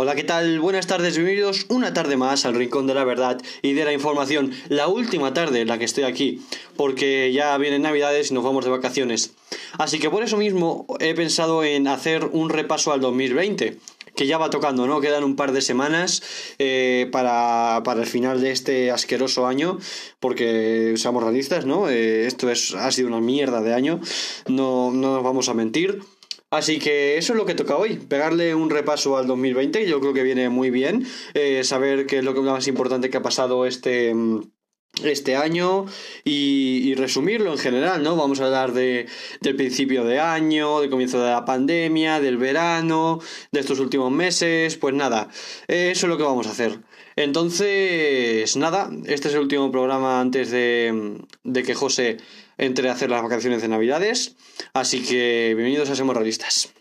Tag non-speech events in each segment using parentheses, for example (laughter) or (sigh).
Hola, ¿qué tal? Buenas tardes, bienvenidos una tarde más al Rincón de la Verdad y de la Información. La última tarde en la que estoy aquí, porque ya vienen Navidades y nos vamos de vacaciones. Así que por eso mismo he pensado en hacer un repaso al 2020 que ya va tocando, ¿no? Quedan un par de semanas eh, para, el final de este asqueroso año, porque seamos realistas, ¿no? Eh, esto es, ha sido una mierda de año, no, no nos vamos a mentir. Así que eso es lo que toca hoy, pegarle un repaso al 2020, yo creo que viene muy bien, eh, saber qué es lo más importante que ha pasado este este año y, resumirlo en general, ¿no? Vamos a hablar de, del principio de año, del comienzo de la pandemia, del verano, de estos últimos meses, pues nada, eso es lo que vamos a hacer. Entonces, nada, este es el último programa antes de, de que José entre a hacer las vacaciones de Navidades. Así que bienvenidos a Somos Realistas.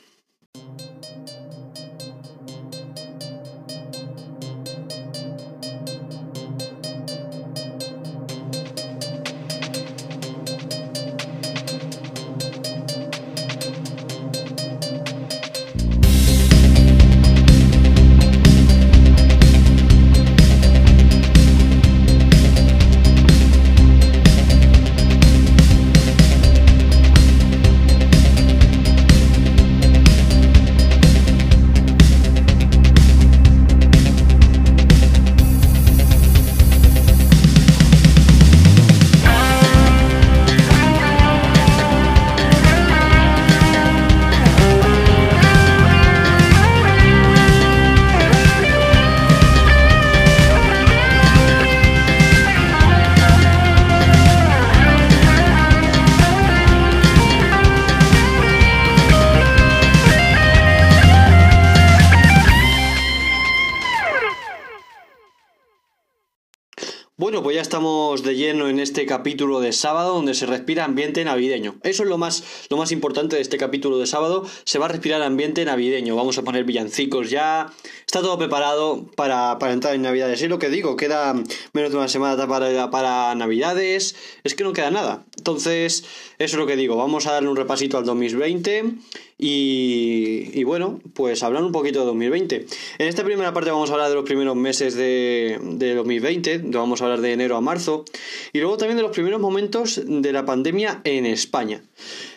De lleno en este capítulo de sábado donde se respira ambiente navideño. Eso es lo más, lo más importante de este capítulo de sábado. Se va a respirar ambiente navideño. Vamos a poner villancicos ya. Está todo preparado para, entrar en Navidades. Es lo que digo, queda menos de una semana para, para Navidades. Es que no queda nada. Entonces, eso es lo que digo. Vamos a darle un repasito al 2020 y, bueno, pues hablar un poquito de 2020. En esta primera parte vamos a hablar de los primeros meses de, de 2020, vamos a hablar de enero a marzo, y luego también de los primeros momentos de la pandemia en España.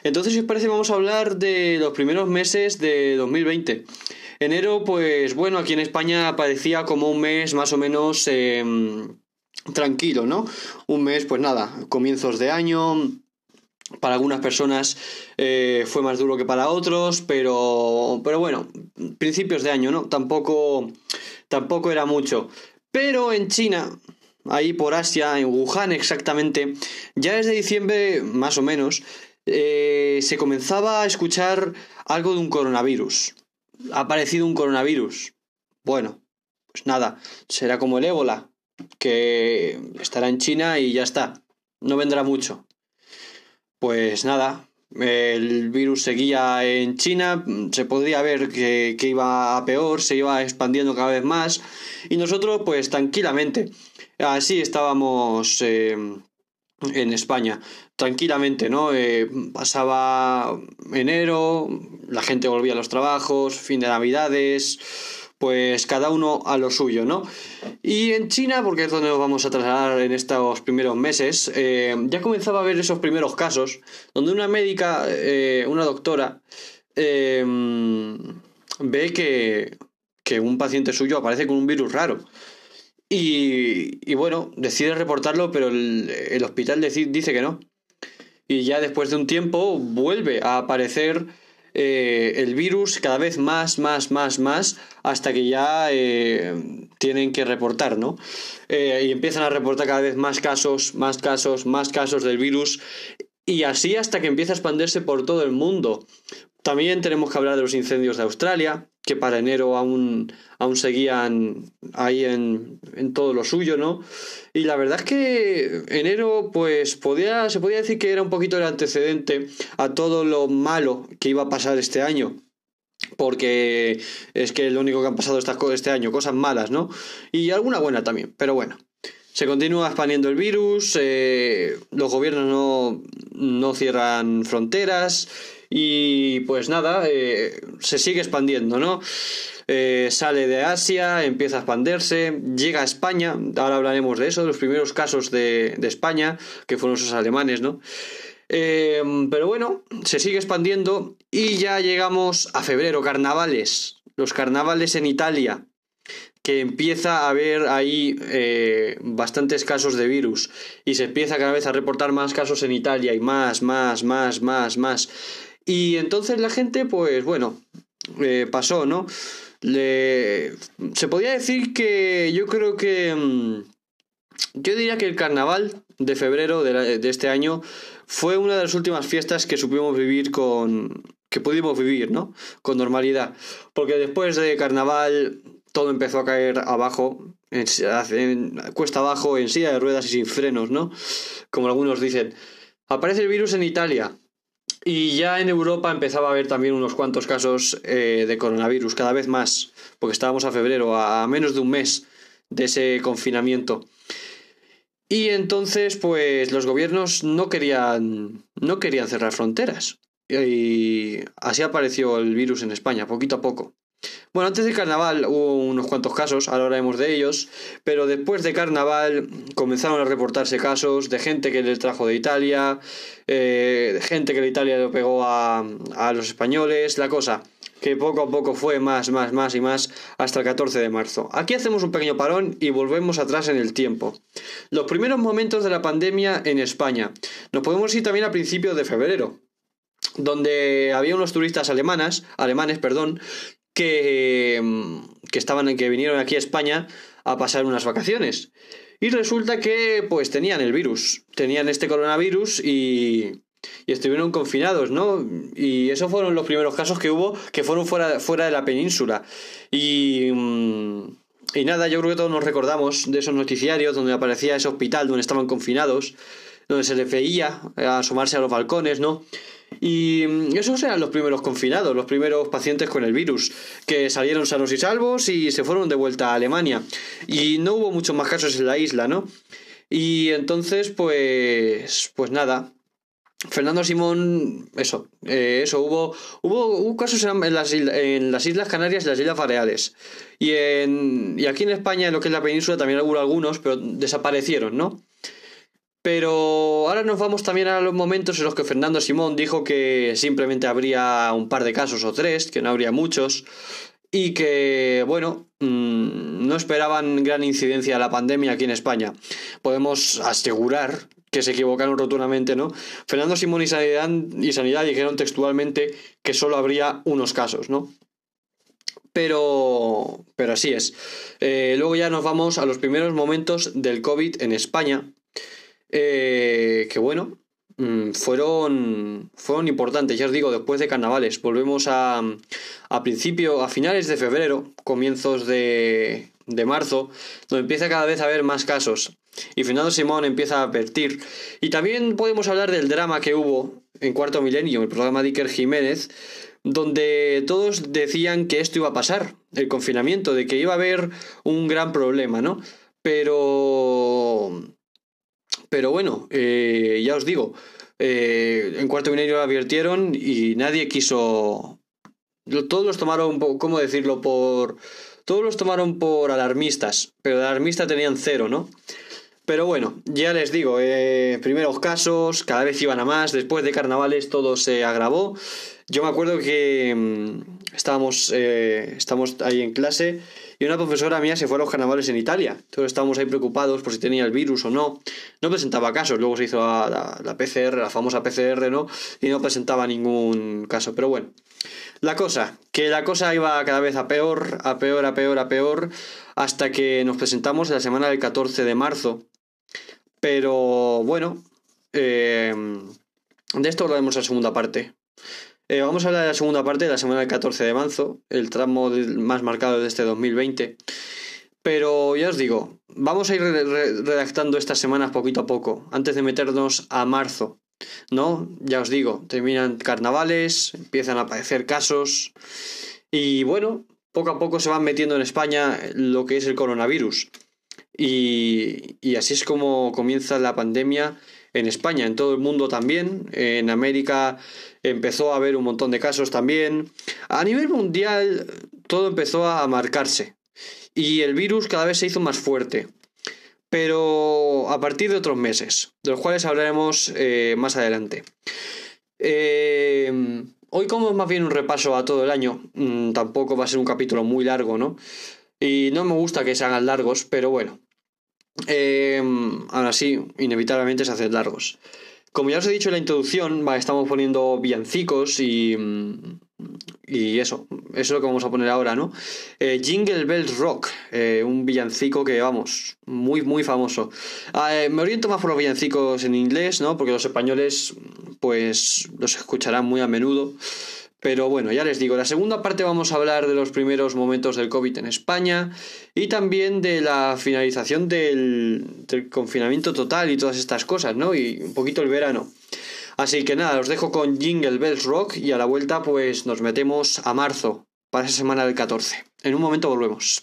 Entonces, si os parece, vamos a hablar de los primeros meses de 2020. Enero, pues bueno, aquí en España parecía como un mes más o menos em, tranquilo, ¿no? Un mes, pues nada, comienzos de año, para algunas personas eh, fue más duro que para otros, pero, pero bueno, principios de año, ¿no? Tampoco, tampoco era mucho. Pero en China, ahí por Asia, en Wuhan exactamente, ya desde diciembre, más o menos, eh, se comenzaba a escuchar algo de un coronavirus. Ha aparecido un coronavirus. Bueno, pues nada, será como el ébola, que estará en China y ya está. No vendrá mucho. Pues nada, el virus seguía en China, se podría ver que, iba a peor, se iba expandiendo cada vez más y nosotros pues tranquilamente, así estábamos eh, en España, tranquilamente, ¿no? Eh, pasaba enero, la gente volvía a los trabajos, fin de navidades, pues cada uno a lo suyo, ¿no? Y en China, porque es donde nos vamos a trasladar en estos primeros meses, eh, ya comenzaba a ver esos primeros casos donde una médica, eh, una doctora, eh, ve que, que, un paciente suyo aparece con un virus raro. Y, y bueno, decide reportarlo, pero el hospital dice que no. Y ya después de un tiempo vuelve a aparecer eh, el virus cada vez más, más, más, más, hasta que ya eh, tienen que reportar, ¿no? Eh, y empiezan a reportar cada vez más casos, más casos, más casos del virus, y así hasta que empieza a expandirse por todo el mundo. También tenemos que hablar de los incendios de Australia, que para enero aún, aún seguían ahí en, en, todo lo suyo, ¿no? Y la verdad es que enero, pues podía, se podía decir que era un poquito el antecedente a todo lo malo que iba a pasar este año. Porque es que lo único que han pasado este año, cosas malas, ¿no? Y alguna buena también, pero bueno. Se continúa expandiendo el virus, eh, los gobiernos no, no, cierran fronteras y pues nada, eh, se sigue expandiendo, ¿no? Eh, sale de Asia, empieza a expandirse, llega a España, ahora hablaremos de eso, de los primeros casos de, de España, que fueron esos alemanes, ¿no? pero bueno, se sigue expandiendo y ya llegamos a febrero, carnavales, los carnavales en Italia que empieza a haber ahí eh, bastantes casos de virus y se empieza cada vez a reportar más casos en Italia y más, más, más, más, más. Y entonces la gente, pues bueno, eh, pasó, ¿no? Le... Se podía decir que yo creo que... Mm, yo diría que el carnaval de febrero de, de este año fue una de las últimas fiestas que supimos vivir con... que pudimos vivir, ¿no? Con normalidad. Porque después de carnaval todo empezó a caer abajo, en, cuesta abajo, en silla de ruedas y sin frenos, ¿no? Como algunos dicen. Aparece el virus en Italia. Y ya en Europa empezaba a haber también unos cuantos casos eh, de coronavirus, cada vez más, porque estábamos a febrero, a, menos de un mes de ese confinamiento. Y entonces, pues los gobiernos no querían, no querían cerrar fronteras. Y así apareció el virus en España, poquito a poco. Bueno, antes del carnaval hubo unos cuantos casos, ahora hablaremos de ellos, pero después de carnaval comenzaron a reportarse casos de gente que le trajo de Italia, eh, de gente que de Italia lo pegó a, a los españoles, la cosa que poco a poco fue más, más, más y más hasta el 14 de marzo. Aquí hacemos un pequeño parón y volvemos atrás en el tiempo. Los primeros momentos de la pandemia en España. Nos podemos ir también a principios de febrero, donde había unos turistas alemanas, alemanes, perdón, que, que estaban que vinieron aquí a España a pasar unas vacaciones. Y resulta que pues tenían el virus, tenían este coronavirus y, y estuvieron confinados, ¿no? Y esos fueron los primeros casos que hubo que fueron fuera, fuera de la península. Y, mm, y nada, yo creo que todos nos recordamos de esos noticiarios donde aparecía ese hospital donde estaban confinados, donde se les veía asomarse a los balcones, ¿no? Y mm, esos eran los primeros confinados, los primeros pacientes con el virus, que salieron sanos y salvos y se fueron de vuelta a Alemania. Y no hubo muchos más casos en la isla, ¿no? Y entonces, pues, pues nada. Fernando Simón, eso, eh, eso, hubo, hubo, casos en las, en las Islas Canarias y las Islas Baleares. Y, en, y aquí en España, en lo que es la península, también hubo algunos, pero desaparecieron, ¿no? Pero ahora nos vamos también a los momentos en los que Fernando Simón dijo que simplemente habría un par de casos o tres, que no habría muchos, y que, bueno, mm, no esperaban gran incidencia de la pandemia aquí en España. Podemos asegurar que se equivocaron rotundamente, ¿no? Fernando Simón y Sanidad, y Sanidad dijeron textualmente que solo habría unos casos, ¿no? Pero, pero así es. Eh, luego ya nos vamos a los primeros momentos del COVID en España, eh, que bueno, mm, fueron, fueron importantes, ya os digo, después de carnavales. Volvemos a, a principio, a finales de febrero, comienzos de, de marzo, donde empieza cada vez a haber más casos. Y Fernando Simón empieza a advertir. Y también podemos hablar del drama que hubo en Cuarto Milenio, el programa de Iker Jiménez, donde todos decían que esto iba a pasar, el confinamiento, de que iba a haber un gran problema, ¿no? Pero pero bueno, eh, ya os digo, eh, en cuarto milenio lo advirtieron y nadie quiso... Todos los tomaron, ¿cómo decirlo? Por... Todos los tomaron por alarmistas, pero de alarmista tenían cero, ¿no? Pero bueno, ya les digo, eh, primeros casos, cada vez iban a más, después de carnavales todo se agravó. Yo me acuerdo que mm, estábamos, estamos ahí en clase y una profesora mía se fue a los carnavales en Italia. Entonces estábamos ahí preocupados por si tenía el virus o no. No presentaba casos. Luego se hizo la, la, PCR, la famosa PCR, ¿no? Y no presentaba ningún caso. Pero bueno. La cosa, que la cosa iba cada vez a peor, a peor, a peor, a peor, hasta que nos presentamos en la semana del 14 de marzo. Pero bueno, eh, de esto hablaremos en la segunda parte. Eh, vamos a hablar de la segunda parte de la semana del 14 de marzo, el tramo más marcado de este 2020. Pero ya os digo, vamos a ir redactando estas semanas poquito a poco, antes de meternos a marzo. ¿No? Ya os digo, terminan carnavales, empiezan a aparecer casos. Y bueno, poco a poco se van metiendo en España lo que es el coronavirus. Y, y así es como comienza la pandemia en España, en todo el mundo también. En América empezó a haber un montón de casos también. A nivel mundial todo empezó a marcarse y el virus cada vez se hizo más fuerte. Pero a partir de otros meses, de los cuales hablaremos eh, más adelante. Eh, hoy como más bien un repaso a todo el año, mm, tampoco va a ser un capítulo muy largo, ¿no? Y no me gusta que se hagan largos, pero bueno. Eh, ahora sí, inevitablemente se hacen largos. Como ya os he dicho en la introducción, estamos poniendo villancicos y, y eso, eso es lo que vamos a poner ahora, ¿no? Eh, Jingle Bells Rock, eh, un villancico que, vamos, muy, muy famoso. Ah, eh, me oriento más por los villancicos en inglés, ¿no? Porque los españoles, pues, los escucharán muy a menudo. Pero bueno, ya les digo, la segunda parte vamos a hablar de los primeros momentos del COVID en España y también de la finalización del, confinamiento total y todas estas cosas, ¿no? Y un poquito el verano. Así que nada, os dejo con Jingle Bells Rock y a la vuelta pues nos metemos a marzo para esa semana del 14. En un momento volvemos.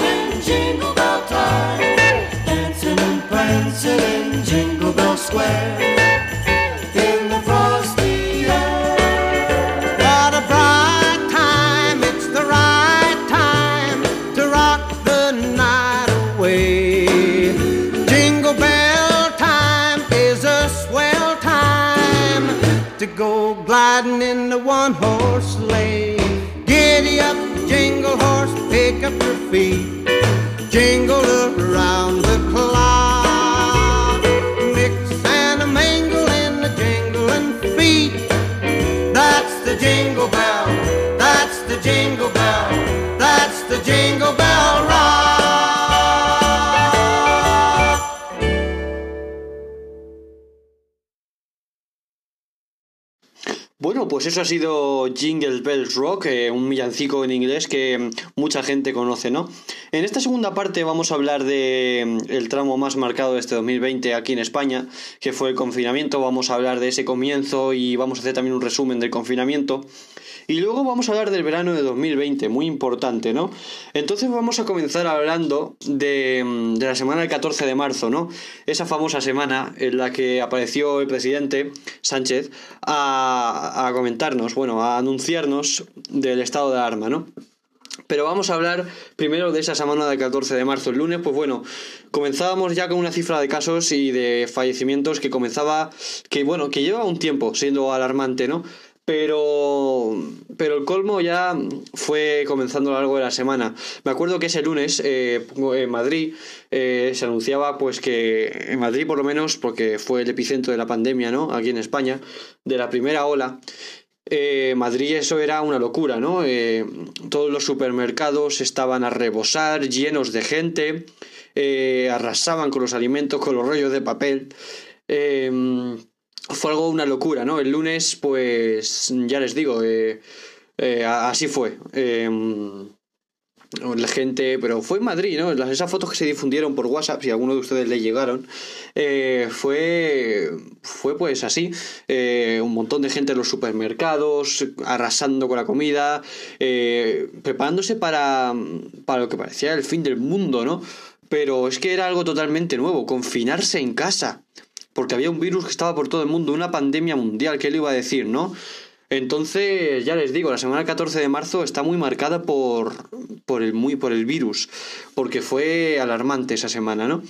Jingle pues eso ha sido Jingle Bells Rock, eh, un villancico en inglés que mucha gente conoce, ¿no? En esta segunda parte vamos a hablar de mm, tramo más marcado de este 2020 aquí en España, que fue el confinamiento. Vamos a hablar de ese comienzo y vamos a hacer también un resumen del confinamiento. Y luego vamos a hablar del verano de 2020, muy importante, ¿no? Entonces vamos a comenzar hablando de, mm, la semana del 14 de marzo, ¿no? Esa famosa semana en la que apareció el presidente Sánchez a, a comentarnos, bueno, a anunciarnos del estado de alarma, ¿no? Pero vamos a hablar primero de esa semana del 14 de marzo. El lunes, pues bueno, comenzábamos ya con una cifra de casos y de fallecimientos que comenzaba, que bueno, que lleva un tiempo siendo alarmante, ¿no? Pero, pero el colmo ya fue comenzando a lo largo de la semana. Me acuerdo que ese lunes eh, en Madrid eh, se anunciaba pues que en Madrid por lo menos, porque fue el epicentro de la pandemia, ¿no? Aquí en España, de la primera ola. Eh, Madrid eso era una locura, ¿no? todos los supermercados estaban a rebosar, llenos de gente, arrasaban con los alimentos, con los rollos de papel fue algo una locura, ¿no? El lunes, pues ya les digo, eh, eh, así fue. Em, la gente, pero fue en Madrid, ¿no? esas fotos que se difundieron por WhatsApp, si alguno de ustedes le llegaron, eh, fue, fue pues así, un montón de gente en los supermercados, arrasando con la comida, preparándose para, para lo que parecía el fin del mundo, ¿no? Pero es que era algo totalmente nuevo, confinarse en casa, porque había un virus que estaba por todo el mundo, una pandemia mundial, ¿qué le iba a decir, no? Entonces, ya les digo, la semana 14 de marzo está muy marcada por, por, el, muy, por el virus, porque fue alarmante esa semana, ¿no?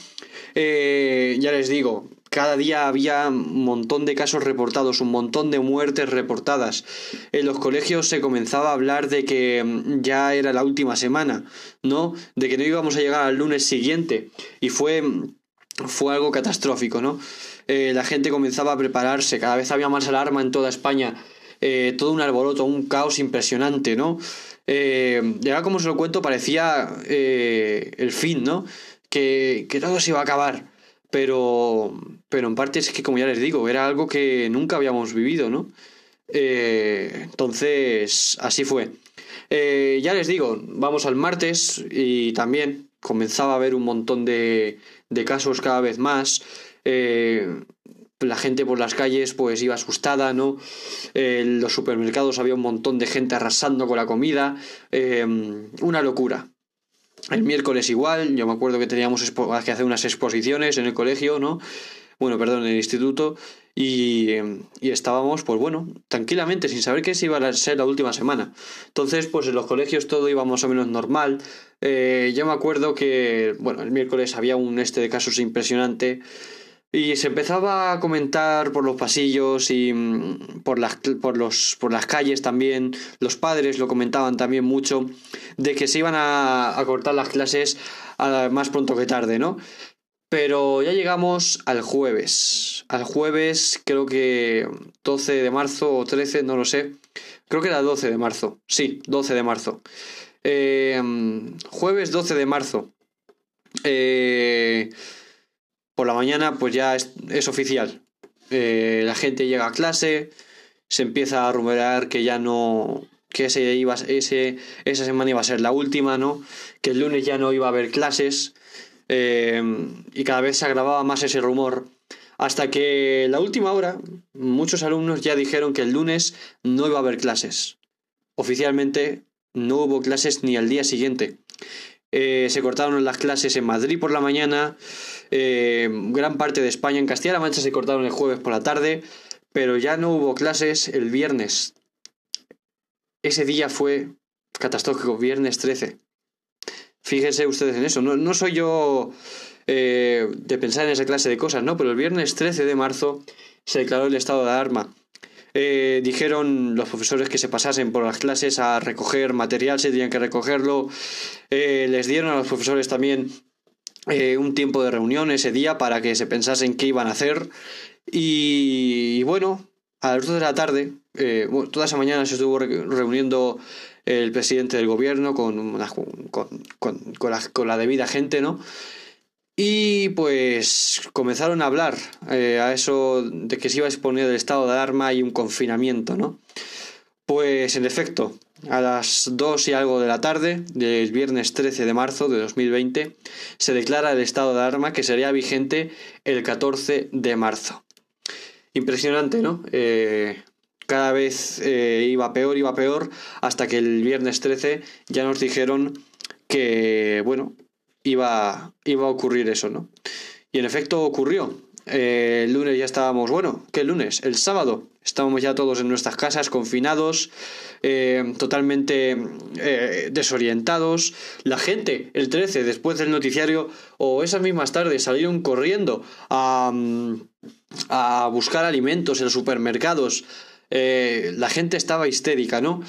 Eh, ya les digo, cada día había un montón de casos reportados, un montón de muertes reportadas. En los colegios se comenzaba a hablar de que ya era la última semana, ¿no? De que no íbamos a llegar al lunes siguiente. Y fue, fue algo catastrófico, ¿no? Eh, la gente comenzaba a prepararse, cada vez había más alarma en toda España eh, todo un alboroto, un caos impresionante, ¿no? Eh, ya como se lo cuento, parecía eh, el fin, ¿no? Que, que, todo se iba a acabar. Pero, pero en parte es que, como ya les digo, era algo que nunca habíamos vivido, ¿no? Entonces, así fue. ya les digo, vamos al martes y también comenzaba a haber un montón de, de casos cada vez más. Eh, la gente por las calles pues iba asustada, ¿no? en los supermercados había un montón de gente arrasando con la comida, em, una locura. El miércoles igual, yo me acuerdo que teníamos que hacer unas exposiciones en el colegio, ¿no? Bueno, perdón, en el instituto, y, em, y, estábamos, pues bueno, tranquilamente, sin saber que esa iba a ser la última semana. Entonces, pues en los colegios todo iba más o menos normal. Eh, yo me acuerdo que, bueno, el miércoles había un este de casos impresionante. Y se empezaba a comentar por los pasillos y mm, por las, por, los, por las calles también, los padres lo comentaban también mucho, de que se iban a, cortar las clases más pronto que tarde, ¿no? Pero ya llegamos al jueves. Al jueves creo que 12 de marzo o 13, no lo sé. Creo que era 12 de marzo. Sí, 12 de marzo. Eh, jueves 12 de marzo. Eh, por la mañana pues ya es, oficial. Eh, la gente llega a clase, se empieza a rumorear que ya no, que ese iba, ese, esa semana iba a ser la última, ¿no? Que el lunes ya no iba a haber clases eh, y cada vez se agravaba más ese rumor. Hasta que la última hora muchos alumnos ya dijeron que el lunes no iba a haber clases. Oficialmente no hubo clases ni al día siguiente. Eh, se cortaron las clases en Madrid por la mañana, eh, gran parte de España, en Castilla-La Mancha se cortaron el jueves por la tarde, pero ya no hubo clases el viernes. Ese día fue catastrófico, viernes 13. Fíjense ustedes en eso, no, soy yo eh, de pensar en esa clase de cosas, ¿no? Pero el viernes 13 de marzo se declaró el estado de alarma. Eh, dijeron los profesores que se pasasen por las clases a recoger material, se tenían que recogerlo. Eh, les dieron a los profesores también un tiempo de reunión ese día para que se pensasen qué iban a hacer. Y, bueno, a las 2 de la tarde, toda esa mañana se estuvo reuniendo el presidente del gobierno con, con la debida gente, ¿no? Y pues comenzaron a hablar eh, a eso de que se iba a exponer el estado de alarma y un confinamiento, ¿no? Pues en efecto, a las 2 y algo de la tarde del viernes 13 de marzo de 2020 se declara el estado de alarma que sería vigente el 14 de marzo. Impresionante, ¿no? Eh, cada vez eh, iba peor, iba peor, hasta que el viernes 13 ya nos dijeron que, bueno, iba, iba a ocurrir eso, ¿no? Y en efecto ocurrió. Eh, el lunes ya estábamos, bueno, ¿qué lunes? El sábado estábamos ya todos en nuestras casas, confinados, eh, totalmente desorientados. La gente, el 13, después del noticiario, o esas mismas tardes, salieron corriendo a, a buscar alimentos en los supermercados. La gente estaba histérica, ¿no?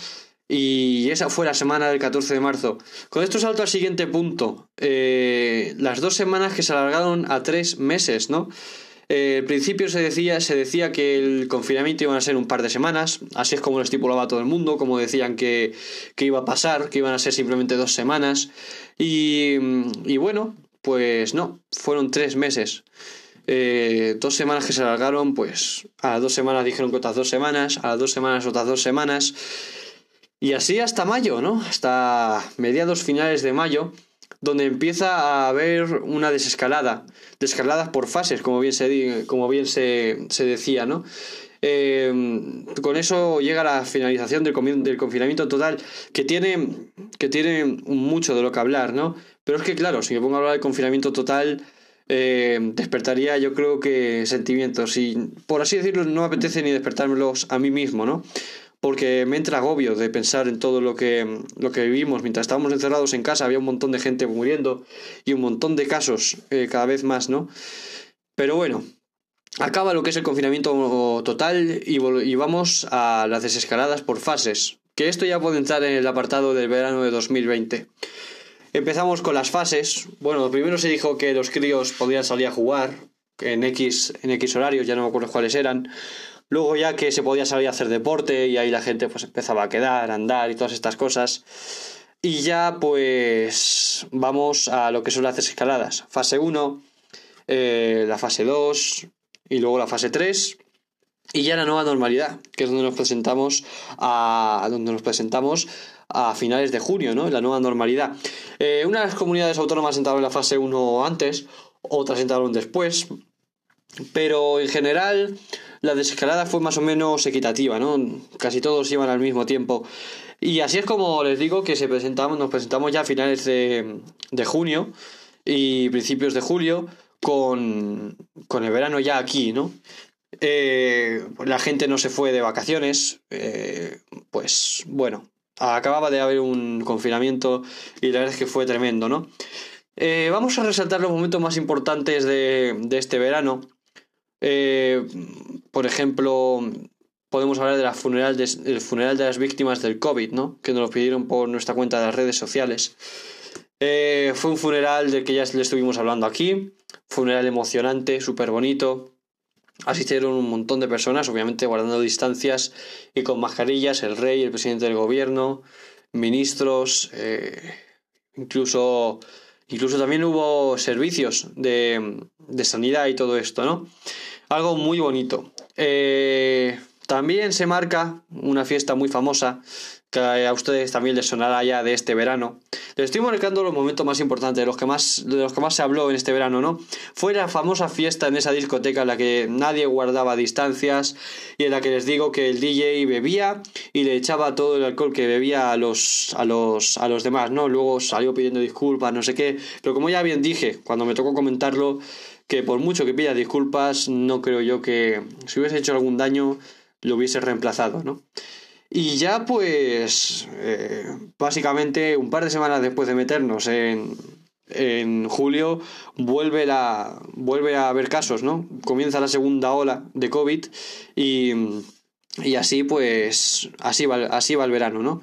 Y esa fue la semana del 14 de marzo. Con esto salto al siguiente punto. Eh, las dos semanas que se alargaron a tres meses, ¿no? Eh, al principio se decía, se decía que el confinamiento iba a ser un par de semanas, así es como lo estipulaba todo el mundo, como decían que, iba a pasar, que iban a ser simplemente dos semanas. Y bueno, pues no, fueron tres meses. Eh, dos semanas que se alargaron, pues a las dos semanas dijeron que otras dos semanas, a las dos semanas otras dos semanas. Y así hasta mayo, ¿no? Hasta mediados finales de mayo, donde empieza a haber una desescalada, desescaladas por fases, como bien se, como bien se, se decía, ¿no? Eh, con eso llega la finalización del, del, confinamiento total, que tiene, que tiene mucho de lo que hablar, ¿no? Pero es que, claro, si me pongo a hablar del confinamiento total, eh, despertaría yo creo que sentimientos y, por así decirlo, no apetece ni despertármelos a mí mismo, ¿no? Porque me entra agobio de pensar en todo lo que, lo que vivimos. Mientras estábamos encerrados en casa había un montón de gente muriendo y un montón de casos eh, cada vez más, ¿no? Pero bueno, Acaba lo que es el confinamiento total y, vamos a las desescaladas por fases, que esto ya puede entrar en el apartado del verano de 2020. Empezamos con las fases. Bueno, primero se dijo que los críos podían salir a jugar en X, en X horarios, ya no me acuerdo cuáles eran. Luego ya que se podía salir a hacer deporte y ahí la gente pues empezaba a quedar, a andar y todas estas cosas. Y ya pues vamos a lo que son las desescaladas. Fase 1, eh, la fase 2, y luego la fase 3 y ya la nueva normalidad, que es donde nos presentamos a donde nos presentamos a finales de junio, ¿no? La nueva normalidad. Eh, unas comunidades autónomas entraron en la fase 1 antes, otras entraron después, pero en general la desescalada fue más o menos equitativa, ¿no? Casi todos iban al mismo tiempo. Y así es como les digo que se presentamos, nos presentamos ya a finales de, de junio y principios de julio con, con el verano ya aquí, ¿no? Eh, la gente no se fue de vacaciones, eh, pues bueno, acababa de haber un confinamiento y la verdad es que fue tremendo, ¿no? Eh, vamos a resaltar los momentos más importantes de, de este verano. por ejemplo, podemos hablar de la funeral del funeral de las víctimas del COVID, ¿no? Que nos lo pidieron por nuestra cuenta de las redes sociales. fue un funeral del que ya le estuvimos hablando aquí. Funeral emocionante, súper bonito. Asistieron un montón de personas, obviamente guardando distancias y con mascarillas, el rey, el presidente del gobierno, ministros, eh, incluso, incluso también hubo servicios de, de, sanidad y todo esto, ¿no? Algo muy bonito. Eh, también se marca una fiesta muy famosa que a ustedes también les sonará ya de este verano. Les estoy marcando los momentos más importantes, de los que más, de los que más se habló en este verano, ¿no? Fue la famosa fiesta en esa discoteca en la que nadie guardaba distancias y en la que les digo que el DJ bebía y le echaba todo el alcohol que bebía a los, a los, a los demás, ¿no? Luego salió pidiendo disculpas, no sé qué. Pero como ya bien dije, cuando me tocó comentarlo, que por mucho que pida disculpas, no creo yo que si hubiese hecho algún daño lo hubiese reemplazado, ¿no? Y ya pues eh, básicamente un par de semanas después de meternos en, en julio vuelve, la, vuelve a haber casos, ¿no? Comienza la segunda ola de COVID y, y así pues así va, así va el verano, ¿no?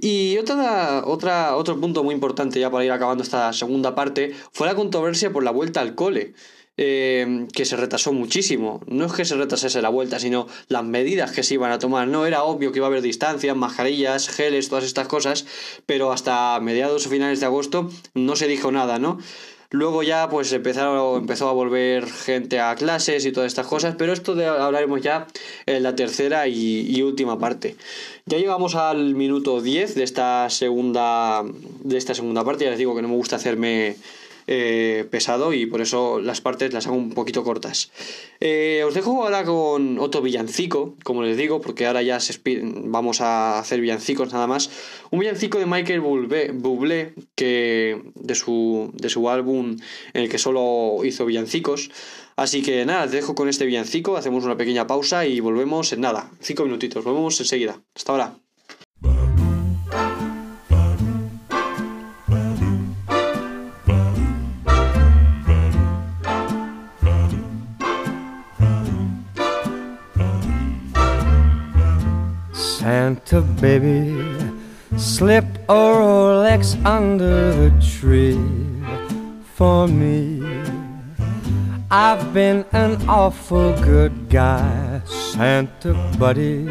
Y otra, otra, otro punto muy importante ya para ir acabando esta segunda parte fue la controversia por la vuelta al cole. Eh, que se retrasó muchísimo. No es que se retrasase la vuelta, sino las medidas que se iban a tomar. No era obvio que iba a haber distancias, mascarillas, geles, todas estas cosas, pero hasta mediados o finales de agosto no se dijo nada, ¿no? Luego ya pues empezaron, empezó a volver gente a clases y todas estas cosas, pero esto de, hablaremos ya en la tercera y, y, última parte. Ya llegamos al minuto 10 de esta segunda de esta segunda parte, ya les digo que no me gusta hacerme eh, pesado y por eso las partes las hago un poquito cortas. Eh, os dejo ahora con otro villancico, como les digo, porque ahora ya se vamos a hacer villancicos nada más. Un villancico de Michael Bublé, que de su, de su álbum en el que solo hizo villancicos. Así que nada, os dejo con este villancico, hacemos una pequeña pausa y volvemos en nada, cinco minutitos, volvemos enseguida. Hasta ahora. Santa baby slipped a Rolex under the tree for me. I've been an awful good guy, Santa buddy,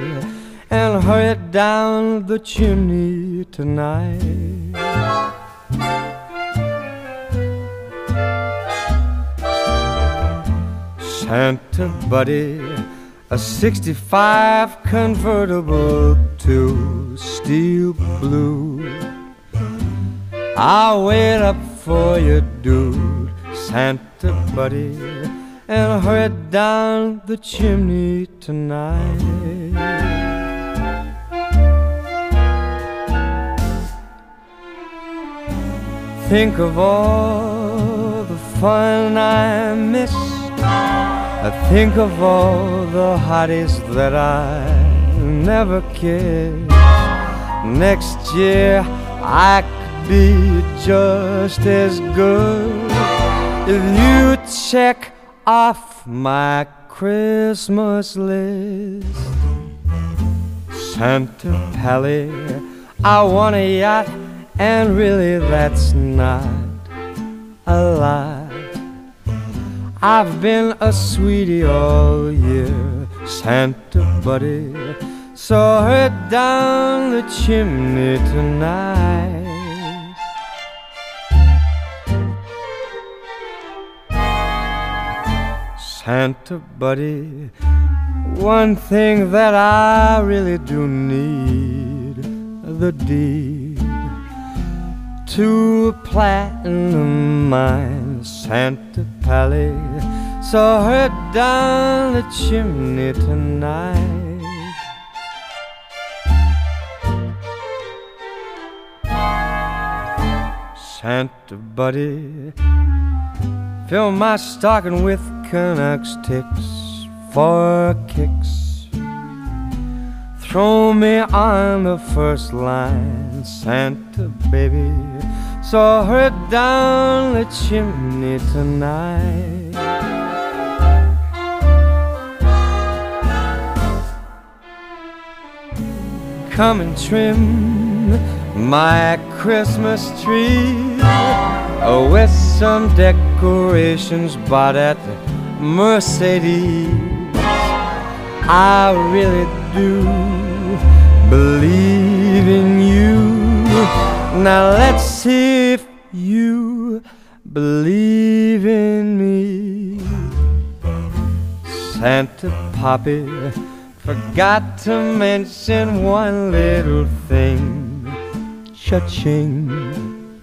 and hurried down the chimney tonight. Santa buddy a 65 convertible to steel blue. I'll wait up for you, dude, Santa Buddy, and hurry down the chimney tonight. Think of all the fun I missed. I think of all the hotties that I never kissed. Next year I could be just as good if you check off my Christmas list. Santa Pally, I want a yacht, and really that's not a lot. I've been a sweetie all year, Santa Buddy. Saw her down the chimney tonight. Santa Buddy, one thing that I really do need the deed to a platinum mine, Santa Pally. Saw her down the chimney tonight. Santa Buddy, fill my stocking with Canucks ticks for kicks. Throw me on the first line, Santa baby. Saw her down the chimney tonight. Come and trim my Christmas tree uh, with some decorations bought at Mercedes. I really do believe in you. Now let's see if you believe in me. Santa Poppy forgot to mention one little thing. Cha-ching.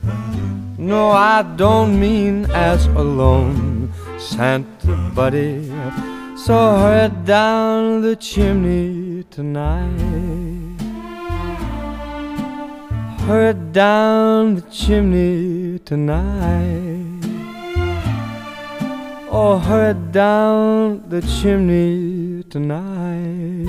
No, I don't mean as alone, Santa Buddy. Saw her down the chimney tonight. Her down the chimney tonight. Oh, her down the chimney tonight.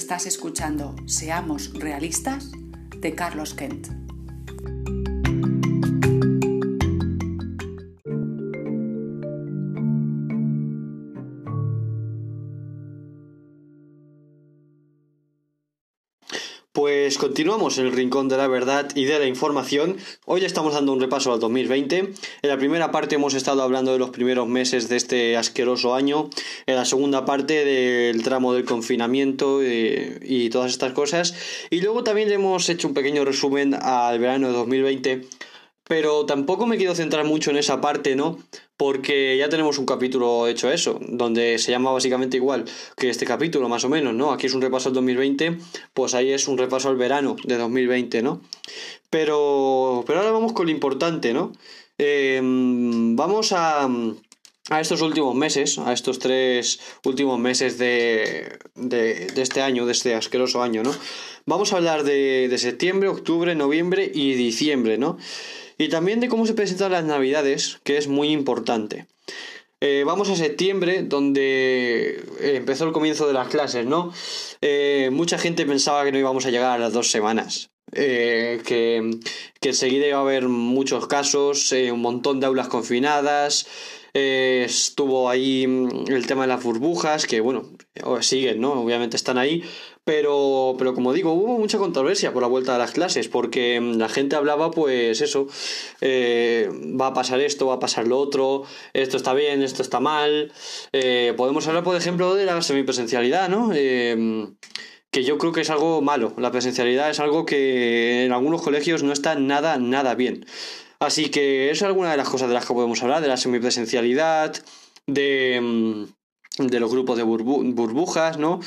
Estás escuchando Seamos Realistas de Carlos Kent. Continuamos en el rincón de la verdad y de la información. Hoy estamos dando un repaso al 2020. En la primera parte hemos estado hablando de los primeros meses de este asqueroso año. En la segunda parte del tramo del confinamiento eh, y todas estas cosas. Y luego también le hemos hecho un pequeño resumen al verano de 2020. Pero tampoco me quiero centrar mucho en esa parte, ¿no? Porque ya tenemos un capítulo hecho eso, donde se llama básicamente igual que este capítulo, más o menos, ¿no? Aquí es un repaso al 2020, pues ahí es un repaso al verano de 2020, ¿no? Pero, pero ahora vamos con lo importante, ¿no? Eh, vamos a, a estos últimos meses, a estos tres últimos meses de, de, de, este año, de este asqueroso año, ¿no? Vamos a hablar de, de septiembre, octubre, noviembre y diciembre, ¿no? Y también de cómo se presentan las navidades, que es muy importante. Eh, vamos a septiembre, donde empezó el comienzo de las clases, ¿no? Eh, mucha gente pensaba que no íbamos a llegar a las dos semanas. eh, que, que enseguida iba a haber muchos casos, eh, un montón de aulas confinadas, eh, estuvo ahí mm, el tema de las burbujas, que bueno, siguen, ¿no? Obviamente están ahí, pero, pero como digo, hubo mucha controversia por la vuelta a las clases, porque mm, la gente hablaba, pues eso, va a pasar esto, va a pasar lo otro, esto está bien, esto está mal. podemos hablar, por ejemplo, de la semipresencialidad, ¿no? que yo creo que es algo malo. La presencialidad es algo que en algunos colegios no está nada, nada bien. Así que es alguna de las cosas de las que podemos hablar, de la semipresencialidad, de, mm, de los grupos de burbujas, ¿no?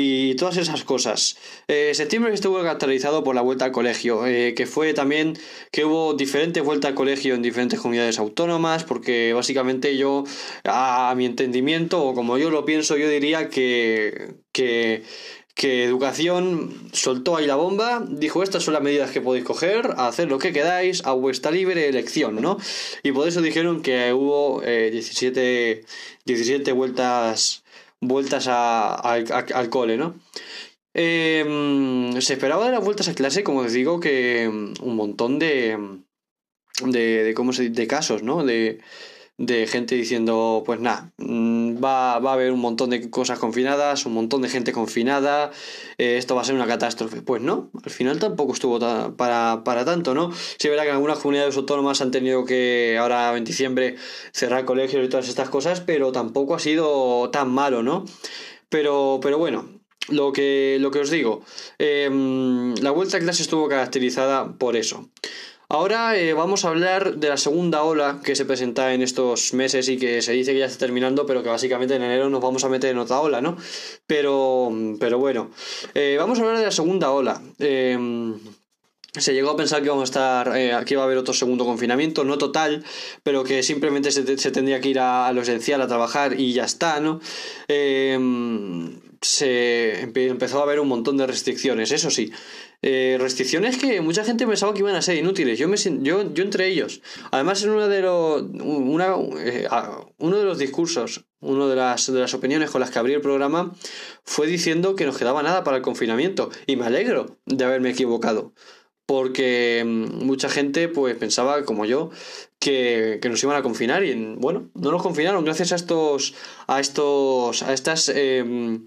Y todas esas cosas. Eh, septiembre estuvo caracterizado por la vuelta al colegio, eh, que fue también que hubo diferentes vueltas al colegio en diferentes comunidades autónomas, porque básicamente yo, a, mi entendimiento, o como yo lo pienso, yo diría que, que Educación soltó ahí la bomba, dijo estas son las medidas que podéis coger, hacer lo que queráis a vuestra libre elección, ¿no? Y por eso dijeron que hubo 17, eh, vueltas, vueltas al cole, ¿no? Em, se esperaba de las vueltas a clase, como os digo, que un montón de, de, de, ¿cómo se, de casos, ¿no? De, de gente diciendo, pues nada, mm, va, va, a haber un montón de cosas confinadas, un montón de gente confinada, eh, esto va a ser una catástrofe. Pues no, al final tampoco estuvo para, para, tanto, ¿no? Sí, verá que algunas comunidades autónomas han tenido que ahora en diciembre cerrar colegios y todas estas cosas, pero tampoco ha sido tan malo, ¿no? Pero, pero bueno, lo que, lo que os digo, em, la vuelta a estuvo caracterizada por eso. Ahora eh, vamos a hablar de la segunda ola que se presenta en estos meses y que se dice que ya está terminando, pero que básicamente en enero nos vamos a meter en otra ola, ¿no? Pero, pero bueno, eh, vamos a hablar de la segunda ola. Em, se llegó a pensar que vamos a estar, eh, aquí va a haber otro segundo confinamiento, no total, pero que simplemente se, tendría que ir a, lo esencial a trabajar y ya está, ¿no? Em, se empezó a haber un montón de restricciones, eso sí. Eh, restricciones que mucha gente pensaba que iban a ser inútiles. Yo, me, yo, yo entre ellos. Además, en uno de los, eh, uno de los discursos, una de las, de las opiniones con las que abrí el programa, fue diciendo que nos quedaba nada para el confinamiento. Y me alegro de haberme equivocado. Porque mm, mucha gente pues pensaba, como yo, que, que, nos iban a confinar. Y bueno, no nos confinaron gracias a estos. a estos. a estas. Em,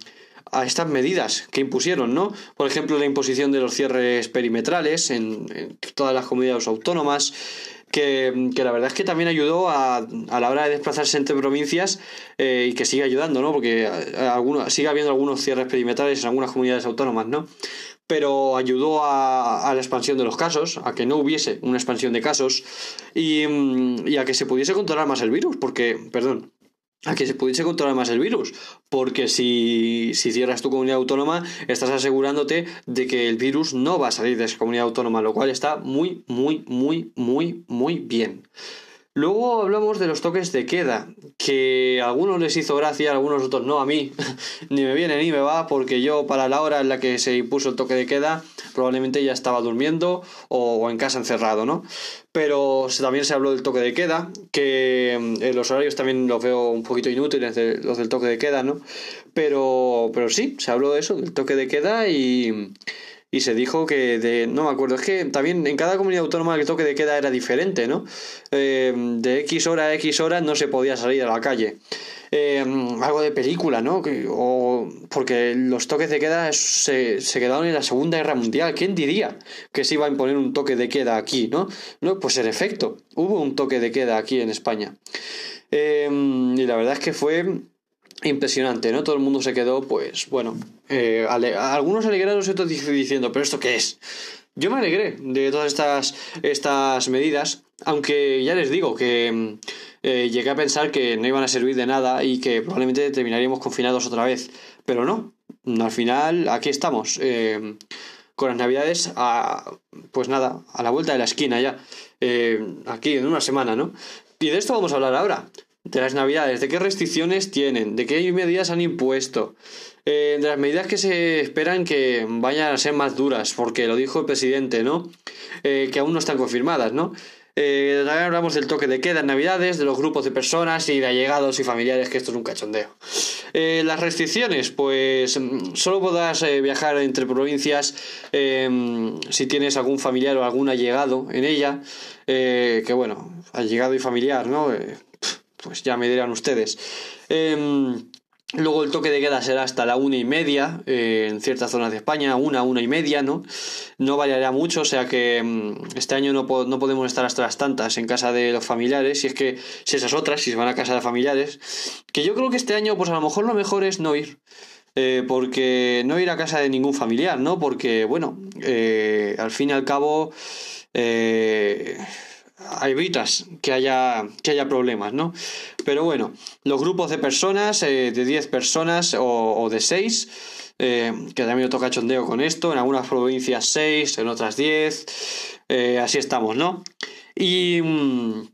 a estas medidas que impusieron, ¿no? Por ejemplo, la imposición de los cierres perimetrales en, todas las comunidades autónomas, que, la verdad es que también ayudó a, a la hora de desplazarse entre provincias eh, y que sigue ayudando, ¿no? Porque algunos, sigue habiendo algunos cierres perimetrales en algunas comunidades autónomas, ¿no? Pero ayudó a, a, la expansión de los casos, a que no hubiese una expansión de casos y, y a que se pudiese controlar más el virus, porque, perdón, a que se pudiese controlar más el virus. Porque si, si, cierras tu comunidad autónoma, estás asegurándote de que el virus no va a salir de esa comunidad autónoma, lo cual está muy, muy, muy, muy, muy bien. Luego hablamos de los toques de queda, que a algunos les hizo gracia, a algunos otros no, a mí (laughs) ni me viene ni me va, porque yo para la hora en la que se impuso el toque de queda probablemente ya estaba durmiendo o, en casa encerrado, ¿no? Pero también se habló del toque de queda, que mm, los horarios también los veo un poquito inútiles, los del toque de queda, ¿no? Pero, pero sí, se habló de eso, del toque de queda y y se dijo que de, no me acuerdo, es que también en cada comunidad autónoma el toque de queda era diferente, ¿no? Eh, de X hora a X hora no se podía salir a la calle. Eh, algo de película, ¿no? O, porque los toques de queda se, se, quedaron en la Segunda Guerra Mundial. ¿Quién diría que se iba a imponer un toque de queda aquí, ¿no? no pues en efecto, hubo un toque de queda aquí en España. Eh, y la verdad es que fue impresionante, ¿no? Todo el mundo se quedó, pues, bueno, eh, algunos alegrados, otros diciendo, ¿pero esto qué es? Yo me alegré de todas estas, estas medidas, aunque ya les digo que mm, eh, llegué a pensar que no iban a servir de nada y que probablemente terminaríamos confinados otra vez, pero no, al final aquí estamos, eh, con las navidades, a, pues nada, a la vuelta de la esquina ya, aquí en una semana, ¿no? Y de esto vamos a hablar ahora de las navidades, de qué restricciones tienen, de qué medidas han impuesto, eh, de las medidas que se esperan que vayan a ser más duras, porque lo dijo el presidente, ¿no? Eh, que aún no están confirmadas, ¿no? Eh, hablamos del toque de queda en Navidades, de los grupos de personas y de allegados y familiares, que esto es un cachondeo. Eh, las restricciones, pues mm, solo podrás viajar entre provincias em, si tienes algún familiar o algún allegado en ella, que bueno, allegado y familiar, ¿no? Pues ya me dirán ustedes. Em, Luego el toque de queda será hasta la una y media eh, en ciertas zonas de España, una, una y media, ¿no? No variará mucho, o sea que mm, este año no, no, podemos estar hasta las tantas en casa de los familiares, si es que, si esas otras, si se van a casa de familiares, que yo creo que este año, pues a lo mejor lo mejor es no ir. Eh, porque no ir a casa de ningún familiar, ¿no? Porque, bueno, eh, al fin y al cabo, evitas que haya, que haya problemas, ¿no? Pero bueno, los grupos de personas, eh, de 10 personas o, de 6, eh, que también toca chondeo con esto, en algunas provincias 6, en otras 10, eh, así estamos, ¿no? Y... Mm,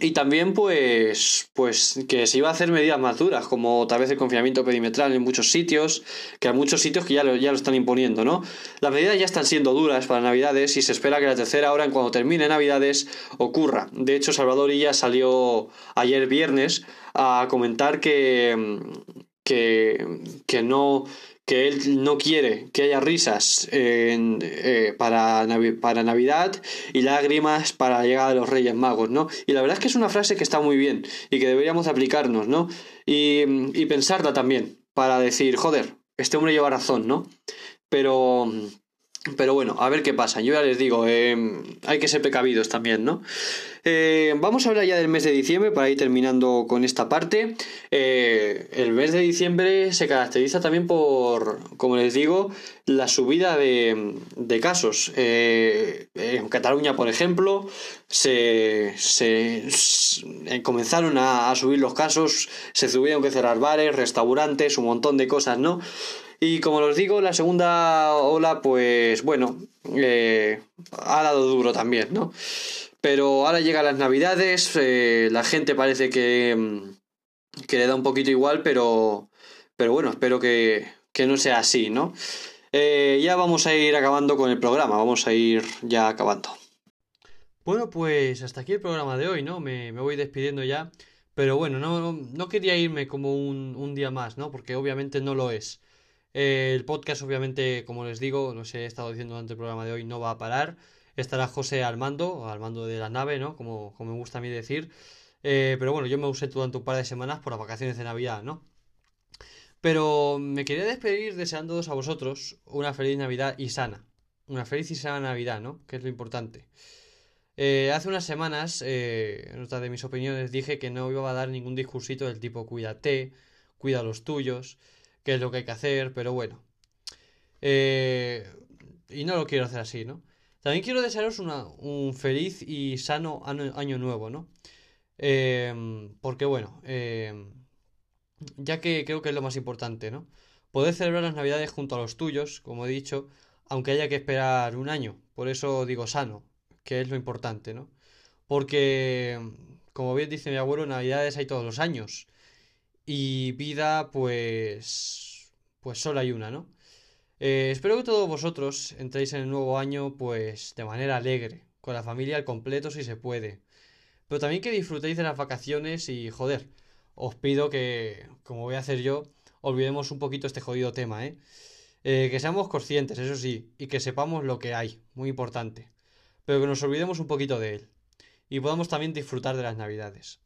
y también, pues, pues que se iba a hacer medidas más duras, como tal vez el confinamiento perimetral en muchos sitios, que hay muchos sitios que ya lo, ya lo están imponiendo, ¿no? Las medidas ya están siendo duras para Navidades y se espera que la tercera hora, en cuando termine Navidades, ocurra. De hecho, Salvador ya salió ayer viernes a comentar que, que, que no que él no quiere que haya risas eh, para, para Navidad y lágrimas para la llegada de los Reyes Magos, ¿no? Y la verdad es que es una frase que está muy bien y que deberíamos aplicarnos, ¿no? Y, y pensarla también para decir, joder, este hombre lleva razón, ¿no? Pero pero bueno, a ver qué pasa. Yo ya les digo, eh, hay que ser precavidos también, ¿no? Eh, vamos a hablar ya del mes de diciembre para ir terminando con esta parte. Eh, el mes de diciembre se caracteriza también por, como les digo, la subida de, de casos. en Cataluña, por ejemplo, se, se, comenzaron a, a subir los casos, se tuvieron que cerrar bares, restaurantes, un montón de cosas, ¿no? Y como os digo, la segunda ola, pues bueno, eh, ha dado duro también, ¿no? Pero ahora llegan las navidades, eh, la gente parece que, mm, que, le da un poquito igual, pero, pero bueno, espero que, que no sea así, ¿no? Eh, ya vamos a ir acabando con el programa, vamos a ir ya acabando. Bueno, pues hasta aquí el programa de hoy, ¿no? Me, me voy despidiendo ya. Pero bueno, no, no quería irme como un, un día más, ¿no? Porque obviamente no lo es. Eh, el podcast, obviamente, como les digo, no he estado diciendo durante el programa de hoy, no va a parar. Estará José al mando, al mando de la nave, ¿no? Como, como me gusta a mí decir. Eh, pero bueno, yo me usé durante un par de semanas por las vacaciones de Navidad, ¿no? Pero me quería despedir deseándoos a vosotros una feliz Navidad y sana. Una feliz y sana Navidad, ¿no? Que es lo importante. Eh, hace unas semanas, en otra de mis opiniones, dije que no iba a dar ningún discursito del tipo cuídate, cuida a los tuyos qué es lo que hay que hacer, pero bueno. Eh, y no lo quiero hacer así, ¿no? También quiero desearos un feliz y sano año, nuevo, ¿no? Em, porque bueno, em, ya que creo que es lo más importante, ¿no? Poder celebrar las navidades junto a los tuyos, como he dicho, aunque haya que esperar un año. Por eso digo sano, que es lo importante, ¿no? Porque, como bien dice mi abuelo, navidades hay todos los años. Y vida, pues. Pues solo hay una, ¿no? Eh, espero que todos vosotros entréis en el nuevo año, pues de manera alegre, con la familia al completo si se puede. Pero también que disfrutéis de las vacaciones y, joder, os pido que, como voy a hacer yo, olvidemos un poquito este jodido tema, ¿eh? ¿eh? que seamos conscientes, eso sí, y que sepamos lo que hay, muy importante. Pero que nos olvidemos un poquito de él. Y podamos también disfrutar de las navidades.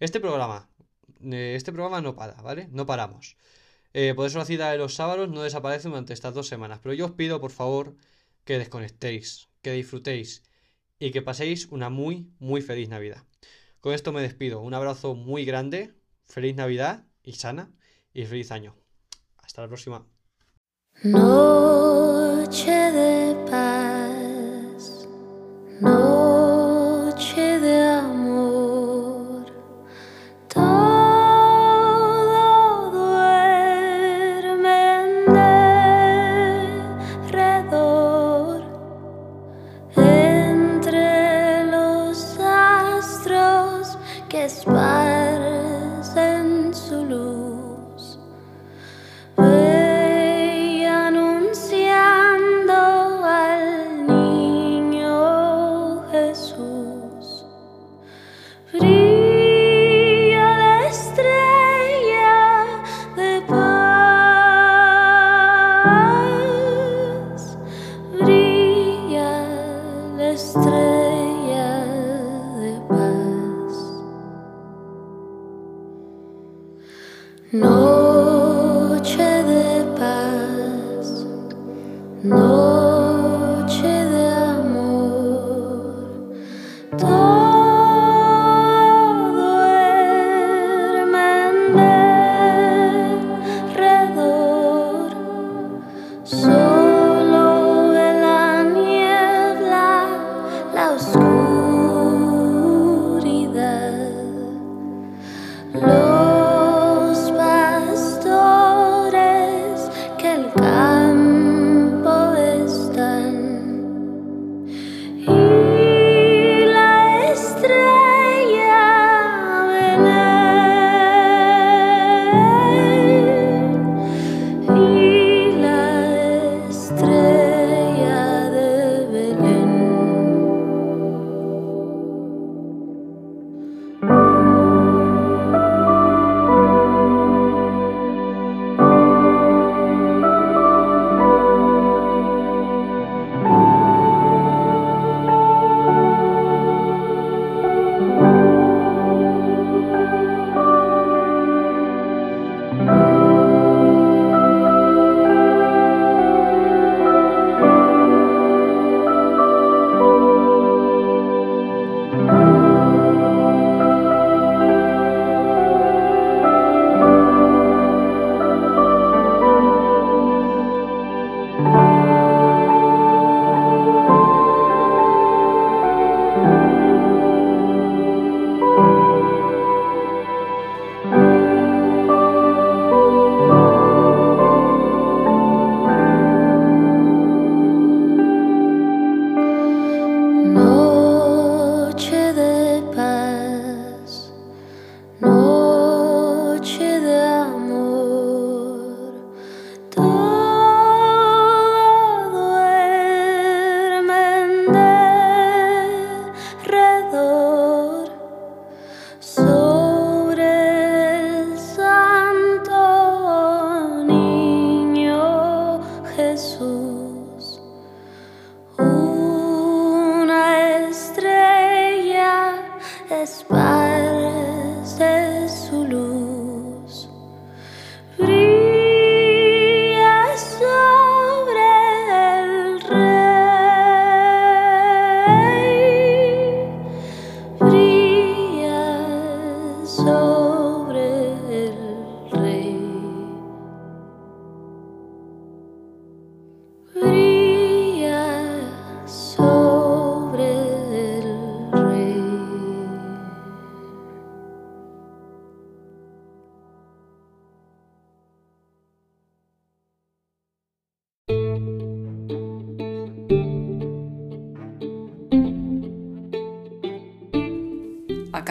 Este programa, eh, este programa no para, ¿vale? No paramos. Eh, por eso la cita de los sábados no desaparece durante estas dos semanas. Pero yo os pido, por favor, que desconectéis, que disfrutéis y que paséis una muy, muy feliz Navidad. Con esto me despido. Un abrazo muy grande, feliz Navidad y sana y feliz año. Hasta la próxima.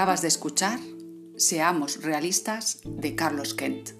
Acabas de escuchar Seamos realistas de Carlos Kent.